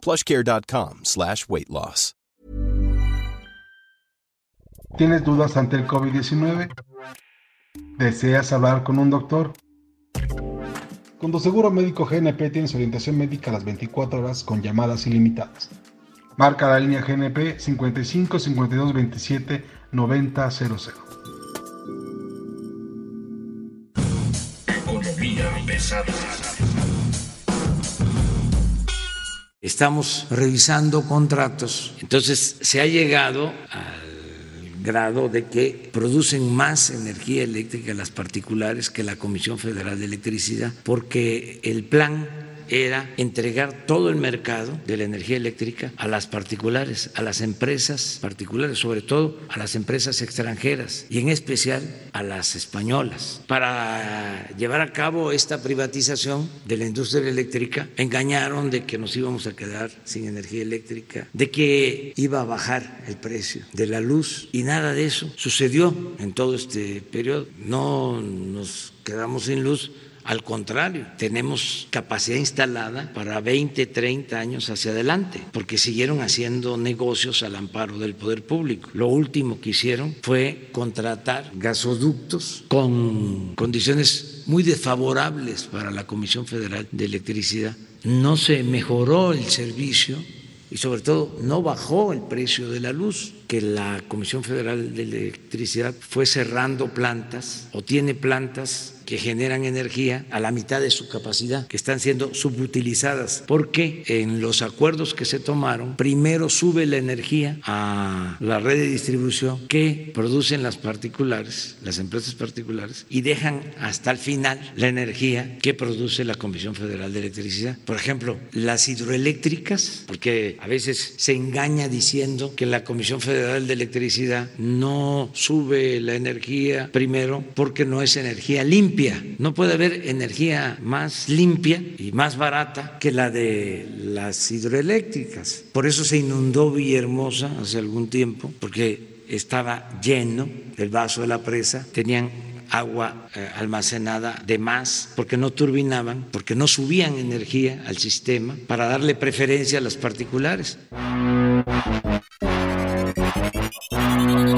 plushcare.com slash weight loss. ¿Tienes dudas ante el COVID-19? ¿Deseas hablar con un doctor? Con tu seguro médico GNP tienes orientación médica a las 24 horas con llamadas ilimitadas. Marca la línea GNP 55 52 27 90 00. Economía pesada. Estamos revisando contratos, entonces se ha llegado al grado de que producen más energía eléctrica las particulares que la Comisión Federal de Electricidad, porque el plan era entregar todo el mercado de la energía eléctrica a las particulares, a las empresas particulares, sobre todo a las empresas extranjeras y en especial a las españolas. Para llevar a cabo esta privatización de la industria eléctrica, engañaron de que nos íbamos a quedar sin energía eléctrica, de que iba a bajar el precio de la luz y nada de eso sucedió en todo este periodo. No nos quedamos sin luz al contrario, tenemos capacidad instalada para 20, 30 años hacia adelante, porque siguieron haciendo negocios al amparo del poder público. Lo último que hicieron fue contratar gasoductos con condiciones muy desfavorables para la Comisión Federal de Electricidad. No se mejoró el servicio y sobre todo no bajó el precio de la luz, que la Comisión Federal de Electricidad fue cerrando plantas o tiene plantas que generan energía a la mitad de su capacidad, que están siendo subutilizadas, porque en los acuerdos que se tomaron, primero sube la energía a la red de distribución que producen las particulares, las empresas particulares, y dejan hasta el final la energía que produce la Comisión Federal de Electricidad. Por ejemplo, las hidroeléctricas, porque a veces se engaña diciendo que la Comisión Federal de Electricidad no sube la energía primero porque no es energía limpia no puede haber energía más limpia y más barata que la de las hidroeléctricas. Por eso se inundó Villahermosa hace algún tiempo, porque estaba lleno el vaso de la presa, tenían agua eh, almacenada de más, porque no turbinaban, porque no subían energía al sistema para darle preferencia a las particulares. Thank you.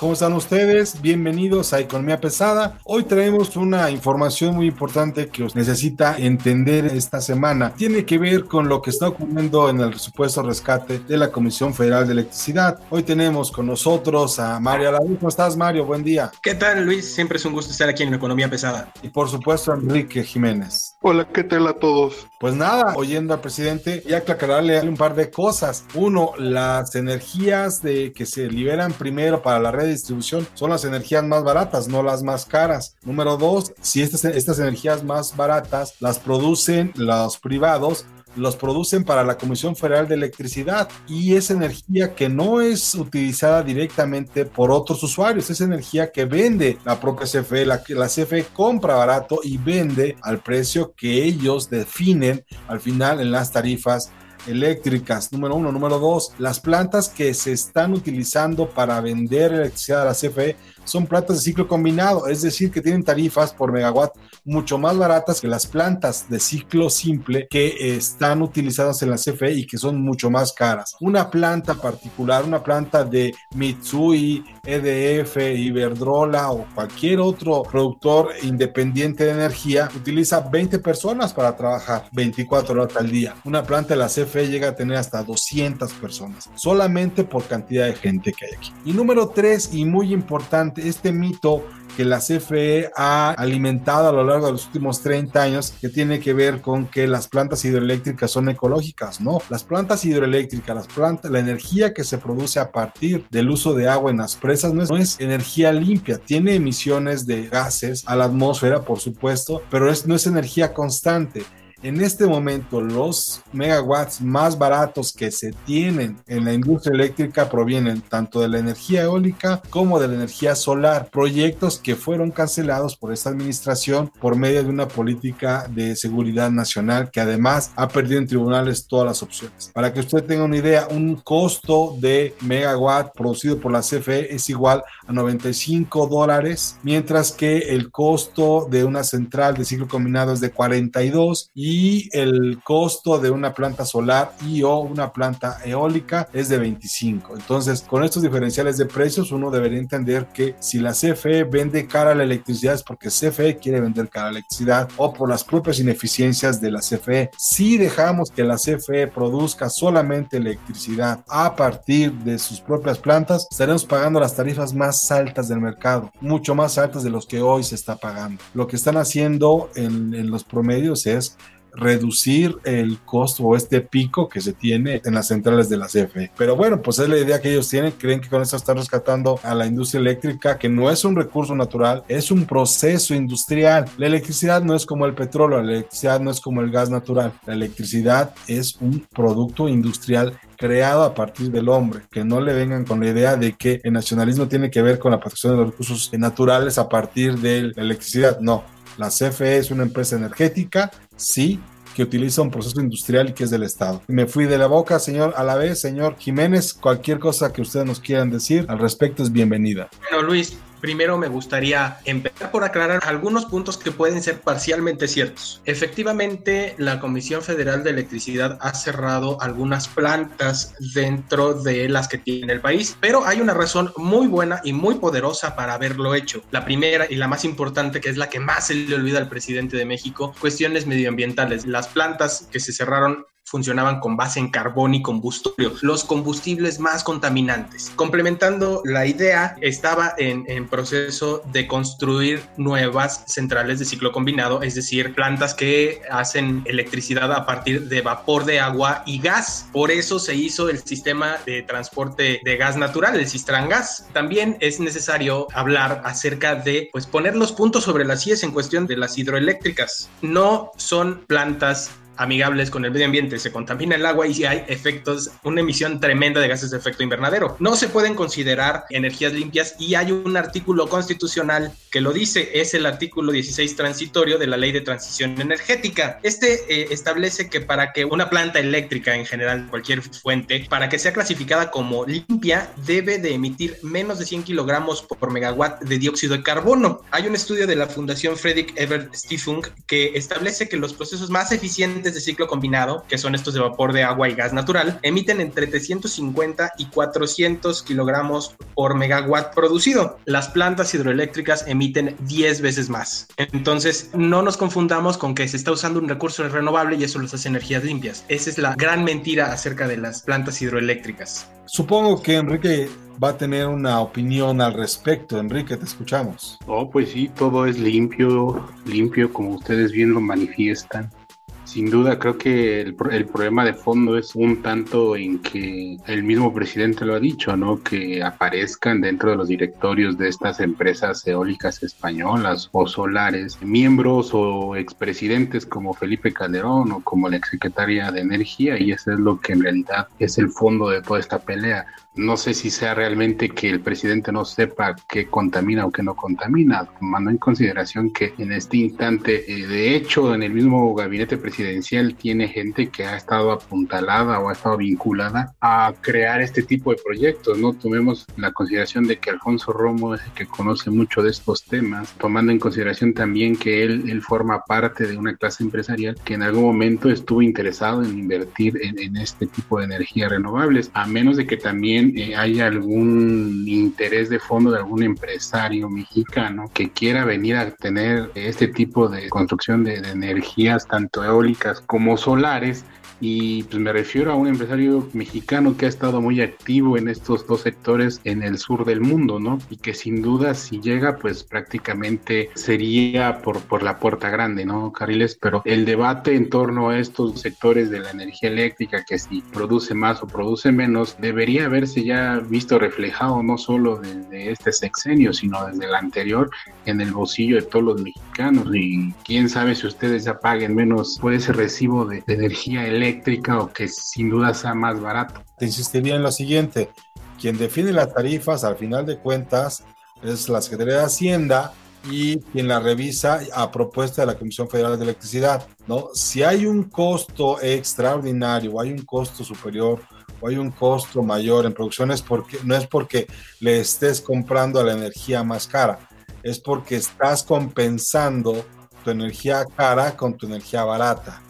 ¿Cómo están ustedes? Bienvenidos a Economía Pesada. Hoy traemos una información muy importante que os necesita entender esta semana. Tiene que ver con lo que está ocurriendo en el supuesto rescate de la Comisión Federal de Electricidad. Hoy tenemos con nosotros a Mario Aladú. ¿Cómo estás, Mario? Buen día. ¿Qué tal, Luis? Siempre es un gusto estar aquí en Economía Pesada. Y por supuesto, Enrique Jiménez. Hola, ¿qué tal a todos? Pues nada, oyendo al presidente y aclararle un par de cosas. Uno, las energías de que se liberan primero para la red de distribución son las energías más baratas, no las más caras. Número dos, si estas, estas energías más baratas las producen los privados, los producen para la Comisión Federal de Electricidad y es energía que no es utilizada directamente por otros usuarios, es energía que vende la propia CFE, la, la CFE compra barato y vende al precio que ellos definen al final en las tarifas eléctricas, número uno. Número dos, las plantas que se están utilizando para vender electricidad a la CFE son plantas de ciclo combinado, es decir, que tienen tarifas por megawatt mucho más baratas que las plantas de ciclo simple que están utilizadas en la CFE y que son mucho más caras. Una planta particular, una planta de Mitsui, EDF, Iberdrola o cualquier otro productor independiente de energía utiliza 20 personas para trabajar 24 horas al día. Una planta de la CFE llega a tener hasta 200 personas, solamente por cantidad de gente que hay aquí. Y número 3, y muy importante, este mito que la CFE ha alimentado a lo largo de los últimos 30 años, que tiene que ver con que las plantas hidroeléctricas son ecológicas, ¿no? Las plantas hidroeléctricas, las plantas, la energía que se produce a partir del uso de agua en las presas no es, no es energía limpia, tiene emisiones de gases a la atmósfera, por supuesto, pero es, no es energía constante En este momento, los megawatts más baratos que se tienen en la industria eléctrica provienen tanto de la energía eólica como de la energía solar, proyectos que fueron cancelados por esta administración por medio de una política de seguridad nacional que además ha perdido en tribunales todas las opciones. Para que usted tenga una idea, un costo de megawatt producido por la CFE es igual a 95 dólares, mientras que el costo de una central de ciclo combinado es de 42 y el costo de una planta solar y o una planta eólica es de 25. Entonces, con estos diferenciales de precios, uno debería entender que si la CFE vende cara la electricidad es porque CFE quiere vender cara la electricidad o por las propias ineficiencias de la CFE. Si dejamos que la CFE produzca solamente electricidad a partir de sus propias plantas, estaremos pagando las tarifas más altas del mercado, mucho más altas de los que hoy se está pagando. Lo que están haciendo en, en los promedios es reducir el costo o este pico que se tiene en las centrales de la CFE. Pero bueno, pues es la idea que ellos tienen, creen que con eso están rescatando a la industria eléctrica, que no es un recurso natural, es un proceso industrial. La electricidad no es como el petróleo, la electricidad no es como el gas natural, la electricidad es un producto industrial creado a partir del hombre, que no le vengan con la idea de que el nacionalismo tiene que ver con la protección de los recursos naturales a partir de la electricidad, no. La CFE es una empresa energética, sí, que utiliza un proceso industrial que es del Estado. Me fui de la boca, señor, a la vez, señor Jiménez, cualquier cosa que ustedes nos quieran decir al respecto es bienvenida. Bueno, Luis, Primero me gustaría empezar por aclarar algunos puntos que pueden ser parcialmente ciertos. Efectivamente, la Comisión Federal de Electricidad ha cerrado algunas plantas dentro de las que tiene el país, pero hay una razón muy buena y muy poderosa para haberlo hecho. La primera y la más importante, que es la que más se le olvida al presidente de México, cuestiones medioambientales. Las plantas que se cerraron funcionaban con base en carbón y combustible, los combustibles más contaminantes. Complementando la idea, estaba en, proceso de construir nuevas centrales de ciclo combinado, es decir, plantas que hacen electricidad a partir de vapor de agua y gas. Por eso se hizo el sistema de transporte de gas natural, el Cistran Gas. También es necesario hablar acerca de pues poner los puntos sobre las IES en cuestión de las hidroeléctricas. No son plantas amigables con el medio ambiente, se contamina el agua y hay efectos, una emisión tremenda de gases de efecto invernadero. No se pueden considerar energías limpias y hay un artículo constitucional que lo dice, es el artículo 16 transitorio de la Ley de Transición Energética. Este eh, establece que para que una planta eléctrica en general, cualquier fuente, para que sea clasificada como limpia, debe de emitir menos de 100 kilogramos por megawatt de dióxido de carbono. Hay un estudio de la Fundación Frederick Ebert Stiftung que establece que los procesos más eficientes de ciclo combinado, que son estos de vapor de agua y gas natural, emiten entre 350 y 400 kilogramos por megawatt producido. Las plantas hidroeléctricas emiten 10 veces más. Entonces, no nos confundamos con que se está usando un recurso renovable y eso los hace energías limpias. Esa es la gran mentira acerca de las plantas hidroeléctricas. Supongo que Enrique va a tener una opinión al respecto. Enrique, te escuchamos. Oh, pues sí, todo es limpio, limpio como ustedes bien lo manifiestan. Sin duda, creo que el, el, problema de fondo es un tanto en que el mismo presidente lo ha dicho, ¿no? Que aparezcan dentro de los directorios de estas empresas eólicas españolas o solares miembros o expresidentes como Felipe Calderón o como la exsecretaria de Energía y eso es lo que en realidad es el fondo de toda esta pelea. No sé si sea realmente que el presidente no sepa qué contamina o qué no contamina, tomando en consideración que en este instante, eh, de hecho, en el mismo gabinete presidencial tiene gente que ha estado apuntalada o ha estado vinculada a crear este tipo de proyectos, ¿no? Tomemos la consideración de que Alfonso Romo es el que conoce mucho de estos temas, tomando en consideración también que él, él forma parte de una clase empresarial que en algún momento estuvo interesado en invertir en, en este tipo de energías renovables, a menos de que también eh, hay algún interés de fondo de algún empresario mexicano que quiera venir a tener este tipo de construcción de, de energías tanto eólicas como solares Y pues me refiero a un empresario mexicano que ha estado muy activo en estos dos sectores en el sur del mundo, ¿no? Y que sin duda si llega, pues prácticamente sería por, por la puerta grande, ¿no, Carriles? Pero el debate en torno a estos sectores de la energía eléctrica, que si produce más o produce menos, debería haberse ya visto reflejado no solo desde este sexenio, sino desde el anterior en el bolsillo de todos los mexicanos. Y quién sabe si ustedes ya paguen menos por ese recibo de, de energía eléctrica o que sin duda sea más barato. Te insistiría en lo siguiente, quien define las tarifas al final de cuentas es la Secretaría de Hacienda y quien la revisa a propuesta de la Comisión Federal de Electricidad, ¿no? Si hay un costo extraordinario o hay un costo superior o hay un costo mayor en producción es porque no es porque le estés comprando la energía más cara, es porque estás compensando tu energía cara con tu energía barata.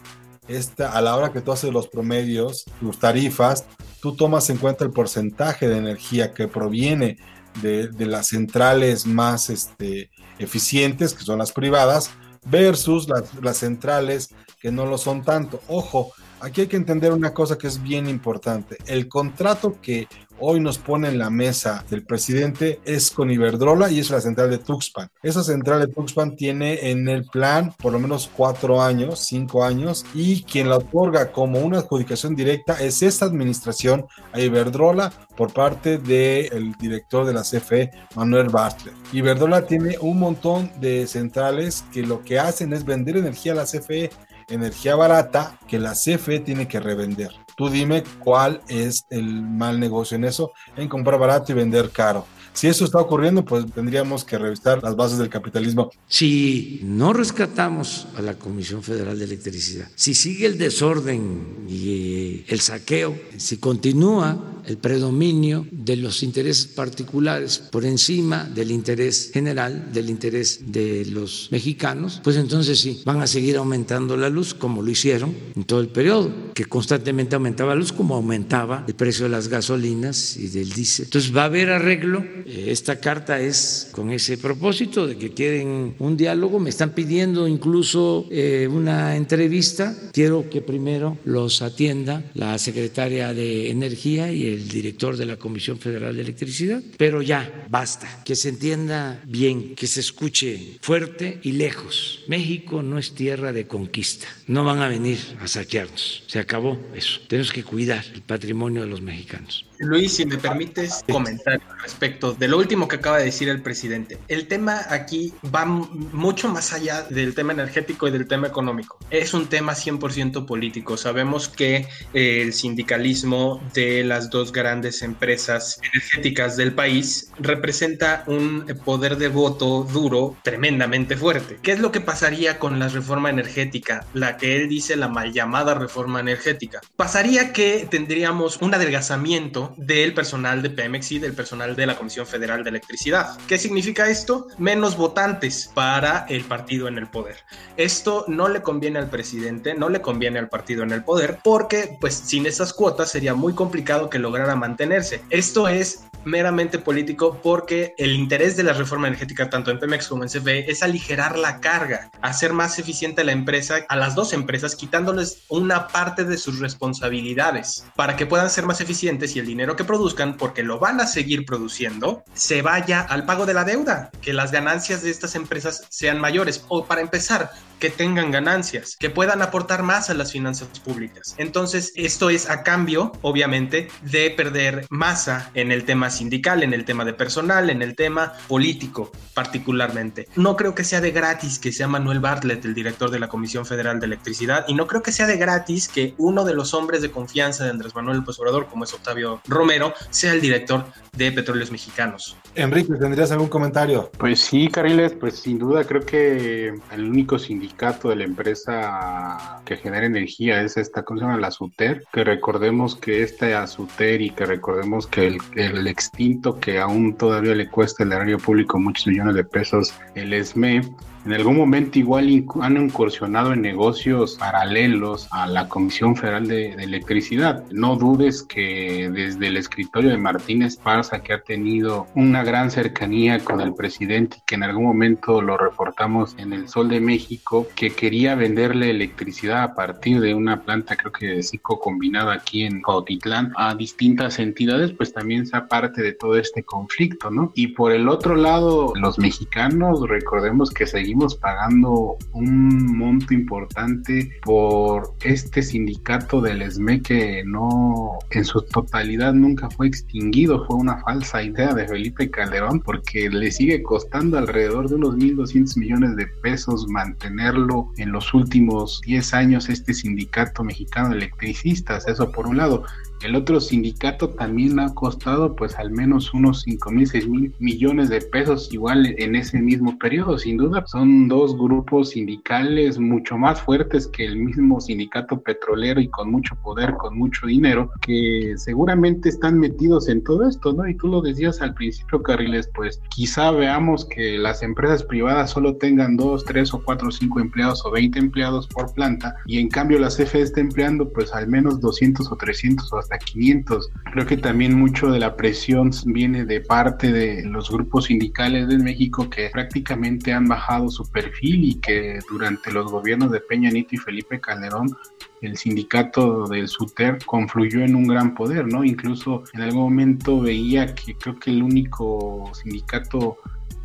Esta, a la hora que tú haces los promedios, tus tarifas, tú tomas en cuenta el porcentaje de energía que proviene de, las centrales más este, eficientes, que son las privadas, versus las centrales que no lo son tanto. Ojo, aquí hay que entender una cosa que es bien importante. El contrato que hoy nos pone en la mesa del presidente es con Iberdrola y es la central de Tuxpan. Esa central de Tuxpan tiene en el plan por lo menos cuatro años, cinco años, y quien la otorga como una adjudicación directa es esta administración a Iberdrola por parte del director de la CFE, Manuel Bartlett. Iberdrola tiene un montón de centrales que lo que hacen es vender energía a la CFE energía barata que la CFE tiene que revender. Tú dime cuál es el mal negocio en eso, en comprar barato y vender caro. Si eso está ocurriendo, pues tendríamos que revisar las bases del capitalismo. Si no rescatamos a la Comisión Federal de Electricidad, si sigue el desorden y el saqueo, si continúa el predominio de los intereses particulares por encima del interés general, del interés de los mexicanos, pues entonces sí, van a seguir aumentando la luz como lo hicieron en todo el periodo, que constantemente aumentaba la luz como aumentaba el precio de las gasolinas y del diésel. Entonces va a haber arreglo esta carta es con ese propósito de que quieren un diálogo. Me están pidiendo incluso eh, una entrevista. Quiero que primero los atienda la secretaria de Energía y el director de la Comisión Federal de Electricidad. Pero ya, basta. Que se entienda bien, que se escuche fuerte y lejos. México no es tierra de conquista. No van a venir a saquearnos. Se acabó eso. Tenemos que cuidar el patrimonio de los mexicanos. Luis, si me permites comentar respecto de lo último que acaba de decir el presidente. El tema aquí va mucho más allá del tema energético y del tema económico. Es un tema 100% político. Sabemos que eh, el sindicalismo de las dos grandes empresas energéticas del país representa un poder de voto duro tremendamente fuerte. ¿Qué es lo que pasaría con la reforma energética? La que él dice la mal llamada reforma energética. Pasaría que tendríamos un adelgazamiento del personal de Pemex y del personal de la Comisión Federal de Electricidad. ¿Qué significa esto? Menos votantes para el partido en el poder. Esto no le conviene al presidente, no le conviene al partido en el poder, porque pues sin esas cuotas sería muy complicado que lograra mantenerse. Esto es meramente político porque el interés de la reforma energética tanto en Pemex como en CFE es aligerar la carga, hacer más eficiente la empresa, a las dos empresas, quitándoles una parte de sus responsabilidades para que puedan ser más eficientes y el dinero que produzcan, porque lo van a seguir produciendo, se vaya al pago de la deuda, que las ganancias de estas empresas sean mayores o para empezar, que tengan ganancias, que puedan aportar más a las finanzas públicas. Entonces, esto es a cambio, obviamente, de perder masa en el tema sindical, en el tema de personal, en el tema político particularmente. No creo que sea de gratis que sea Manuel Bartlett el director de la Comisión Federal de Electricidad y no creo que sea de gratis que uno de los hombres de confianza de Andrés Manuel López Obrador, como es Octavio Romero, sea el director de Petróleos Mexicanos. Enrique, ¿tendrías algún comentario? Pues sí, Cariles, pues sin duda creo que el único sindicato de la empresa que genera energía es esta, ¿cómo se llama? La SUTER, que recordemos que esta SUTER y que recordemos que el, el extinto que aún todavía le cuesta el erario público muchos millones de pesos, el ESME, en algún momento igual han incursionado en negocios paralelos a la Comisión Federal de, Electricidad. No dudes que desde el escritorio de Martínez Parza, que ha tenido una gran cercanía con el presidente y que en algún momento lo reportamos en el Sol de México, que quería venderle electricidad a partir de una planta, creo que de ciclo combinado aquí en Cautitlán, a distintas entidades, pues también sea parte de todo este conflicto, ¿no? Y por el otro lado, los mexicanos, recordemos que seguimos pagando un monto importante por este sindicato del ESME que no, en su totalidad nunca fue extinguido, fue una falsa idea de Felipe Calderón porque le sigue costando alrededor de unos 1.200 millones de pesos mantenerlo en los últimos 10 años este sindicato mexicano de electricistas, eso por un lado. El otro sindicato también ha costado pues al menos unos 5 mil, 6 mil millones de pesos igual en ese mismo periodo. Sin duda son dos grupos sindicales mucho más fuertes que el mismo sindicato petrolero y con mucho poder, con mucho dinero, que seguramente están metidos en todo esto, ¿no? Y tú lo decías al principio, Carriles, pues quizá veamos que las empresas privadas solo tengan 2, 3 o 4 o 5 empleados o 20 empleados por planta y en cambio la CFE está empleando pues al menos 200 o 300 o hasta 500. Creo que también mucho de la presión viene de parte de los grupos sindicales de México que prácticamente han bajado su perfil y que durante los gobiernos de Peña Nieto y Felipe Calderón el sindicato del SUTER confluyó en un gran poder, ¿no? Incluso en algún momento veía que creo que el único sindicato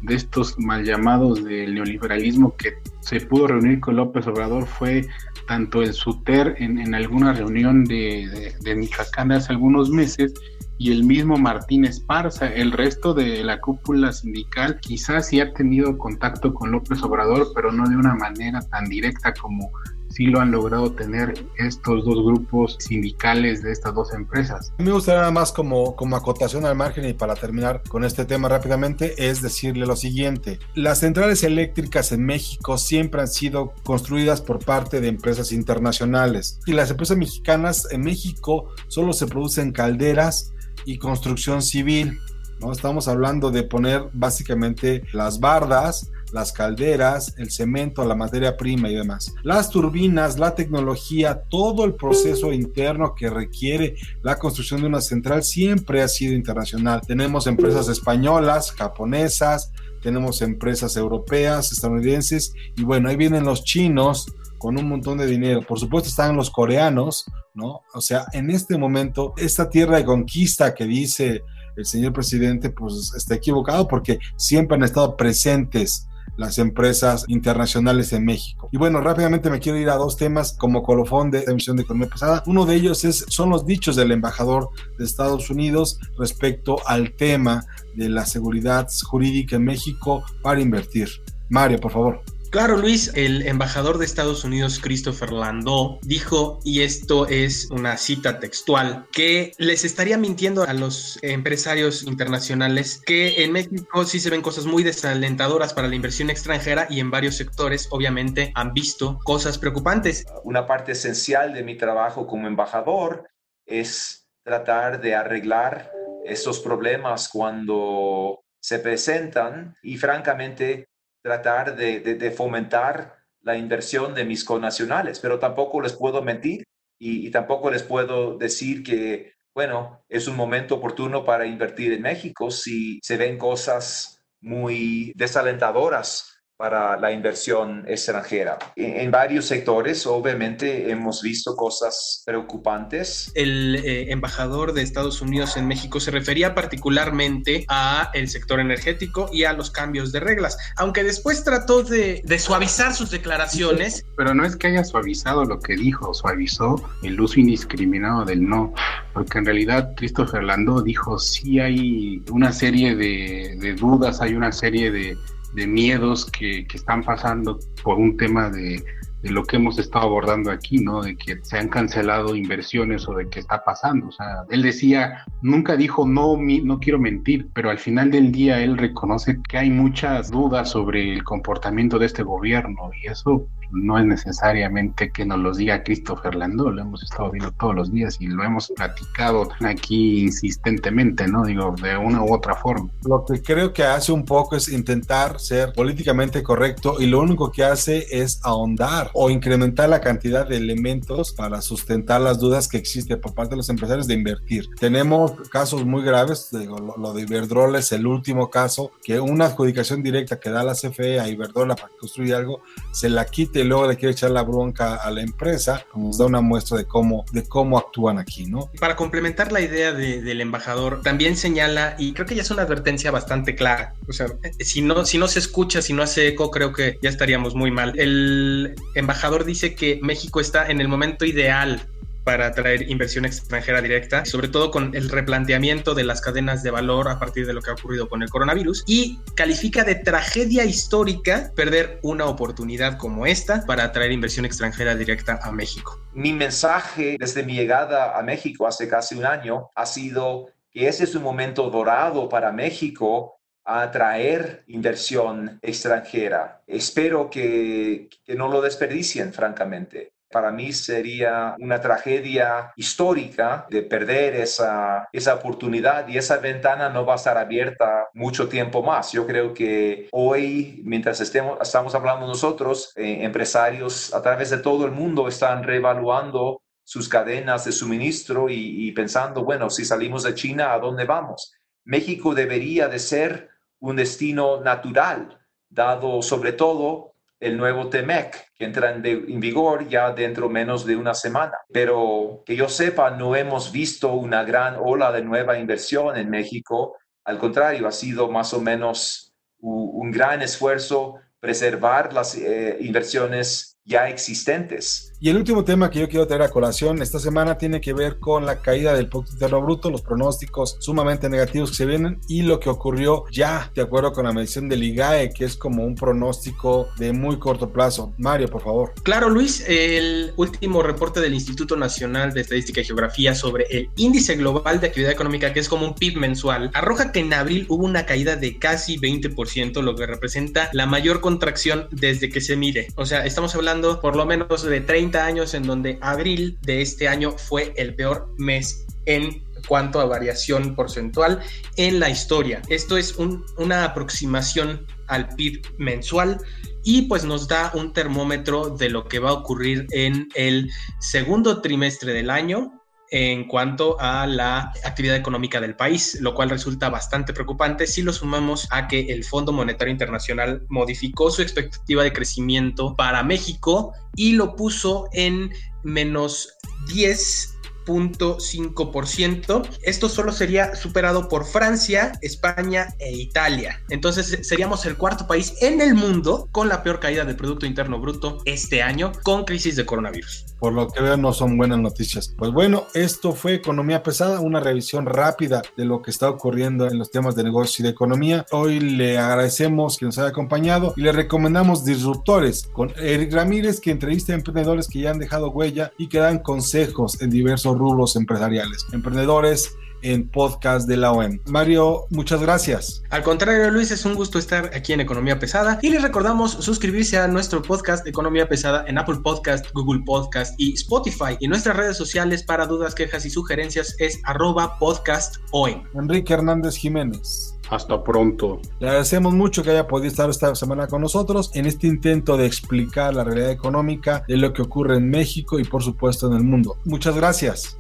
de estos mal llamados del neoliberalismo que se pudo reunir con López Obrador fue tanto el SUTER en, alguna reunión de, de, Michoacán hace algunos meses y el mismo Martín Esparza. El resto de la cúpula sindical quizás sí ha tenido contacto con López Obrador, pero no de una manera tan directa como sí lo han logrado tener estos dos grupos sindicales de estas dos empresas. Me gustaría nada más como, como acotación al margen y para terminar con este tema rápidamente es decirle lo siguiente. Las centrales eléctricas en México siempre han sido construidas por parte de empresas internacionales y las empresas mexicanas en México solo se producen calderas y construcción civil. ¿no? Estamos hablando de poner básicamente las bardas, las calderas, el cemento, la materia prima y demás. Las turbinas, la tecnología, todo el proceso interno que requiere la construcción de una central siempre ha sido internacional. Tenemos empresas españolas, japonesas, tenemos empresas europeas, estadounidenses y bueno, ahí vienen los chinos con un montón de dinero. Por supuesto están los coreanos, ¿no? O sea, en este momento, esta tierra de conquista que dice el señor presidente, pues está equivocado porque siempre han estado presentes las empresas internacionales en México. Y bueno, rápidamente me quiero ir a dos temas como colofón de emisión de economía pasada. Uno de ellos es, son los dichos del embajador de Estados Unidos respecto al tema de la seguridad jurídica en México para invertir. Mario, por favor. Claro, Luis, el embajador de Estados Unidos, Christopher Landau, dijo, y esto es una cita textual, que les estaría mintiendo a los empresarios internacionales que en México sí se ven cosas muy desalentadoras para la inversión extranjera y en varios sectores obviamente han visto cosas preocupantes. Una parte esencial de mi trabajo como embajador es tratar de arreglar esos problemas cuando se presentan y francamente tratar de, fomentar la inversión de mis connacionales, pero tampoco les puedo mentir y, y, tampoco les puedo decir que, bueno, es un momento oportuno para invertir en México si se ven cosas muy desalentadoras para la inversión extranjera. En, varios sectores, obviamente, hemos visto cosas preocupantes. El eh, embajador de Estados Unidos en México se refería particularmente a el sector energético y a los cambios de reglas, aunque después trató de, de suavizar sus declaraciones. Pero no es que haya suavizado lo que dijo, suavizó el uso indiscriminado del no, porque en realidad Christopher Landó dijo sí hay una serie de, de dudas, hay una serie de de miedos que, que están pasando por un tema de, de lo que hemos estado abordando aquí, ¿no? De que se han cancelado inversiones o de qué está pasando. O sea, él decía, nunca dijo no, no quiero mentir, pero al final del día él reconoce que hay muchas dudas sobre el comportamiento de este gobierno y eso no es necesariamente que nos lo diga Christopher Landó, lo hemos estado viendo todos los días y lo hemos platicado aquí insistentemente, ¿no? Digo, de una u otra forma. Lo que creo que hace un poco es intentar ser políticamente correcto y lo único que hace es ahondar o incrementar la cantidad de elementos para sustentar las dudas que existen por parte de los empresarios de invertir. Tenemos casos muy graves, digo, lo, de Iberdrola es el último caso, que una adjudicación directa que da la CFE a Iberdrola para construir algo, se la quite y luego le quiere echar la bronca a la empresa, nos da una muestra de cómo, de cómo actúan aquí, ¿no? Para complementar la idea de, del embajador, también señala, y creo que ya es una advertencia bastante clara, o sea, si no, si no se escucha, si no hace eco, creo que ya estaríamos muy mal. El embajador dice que México está en el momento ideal para atraer inversión extranjera directa, sobre todo con el replanteamiento de las cadenas de valor a partir de lo que ha ocurrido con el coronavirus, y califica de tragedia histórica perder una oportunidad como esta para atraer inversión extranjera directa a México. Mi mensaje desde mi llegada a México hace casi un año ha sido que ese es un momento dorado para México a atraer inversión extranjera. Espero que, que no lo desperdicien, francamente para mí sería una tragedia histórica de perder esa, esa oportunidad y esa ventana no va a estar abierta mucho tiempo más. Yo creo que hoy, mientras estemos, estamos hablando nosotros, eh, empresarios a través de todo el mundo están reevaluando sus cadenas de suministro y, y pensando, bueno, si salimos de China, ¿a dónde vamos? México debería de ser un destino natural, dado sobre todo el nuevo TEMEC, que entra en, vigor ya dentro menos de una semana. Pero que yo sepa, no hemos visto una gran ola de nueva inversión en México. Al contrario, ha sido más o menos un, un gran esfuerzo preservar las eh, inversiones ya existentes. Y el último tema que yo quiero traer a colación esta semana tiene que ver con la caída del Producto Interno Bruto, los pronósticos sumamente negativos que se vienen y lo que ocurrió ya, de acuerdo con la medición del IGAE, que es como un pronóstico de muy corto plazo. Mario, por favor. Claro, Luis, el último reporte del Instituto Nacional de Estadística y Geografía sobre el índice global de actividad económica, que es como un PIB mensual, arroja que en abril hubo una caída de casi 20%, lo que representa la mayor contracción desde que se mide. O sea, estamos hablando por lo menos de 30 años en donde abril de este año fue el peor mes en cuanto a variación porcentual en la historia. Esto es un, una aproximación al PIB mensual y pues nos da un termómetro de lo que va a ocurrir en el segundo trimestre del año en cuanto a la actividad económica del país, lo cual resulta bastante preocupante si lo sumamos a que el Fondo Monetario Internacional modificó su expectativa de crecimiento para México y lo puso en menos 10 0.5%. Esto solo sería superado por Francia, España e Italia. Entonces seríamos el cuarto país en el mundo con la peor caída del Producto Interno Bruto este año con crisis de coronavirus. Por lo que veo no son buenas noticias. Pues bueno, esto fue Economía Pesada, una revisión rápida de lo que está ocurriendo en los temas de negocio y de economía. Hoy le agradecemos que nos haya acompañado y le recomendamos Disruptores con Eric Ramírez que entrevista a emprendedores que ya han dejado huella y que dan consejos en diversos rubros empresariales, emprendedores en podcast de la OEM. Mario, muchas gracias. Al contrario, Luis, es un gusto estar aquí en Economía Pesada y les recordamos suscribirse a nuestro podcast Economía Pesada en Apple Podcast, Google Podcast y Spotify. Y nuestras redes sociales para dudas, quejas y sugerencias es arroba podcast OEM. Enrique Hernández Jiménez. Hasta pronto. Le agradecemos mucho que haya podido estar esta semana con nosotros en este intento de explicar la realidad económica de lo que ocurre en México y por supuesto en el mundo. Muchas gracias.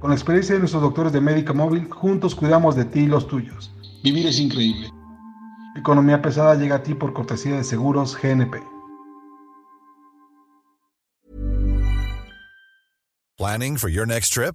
Con la experiencia de nuestros doctores de Médica Móvil, juntos cuidamos de ti y los tuyos. Vivir es increíble. Economía pesada llega a ti por cortesía de Seguros GNP. Planning for your next trip?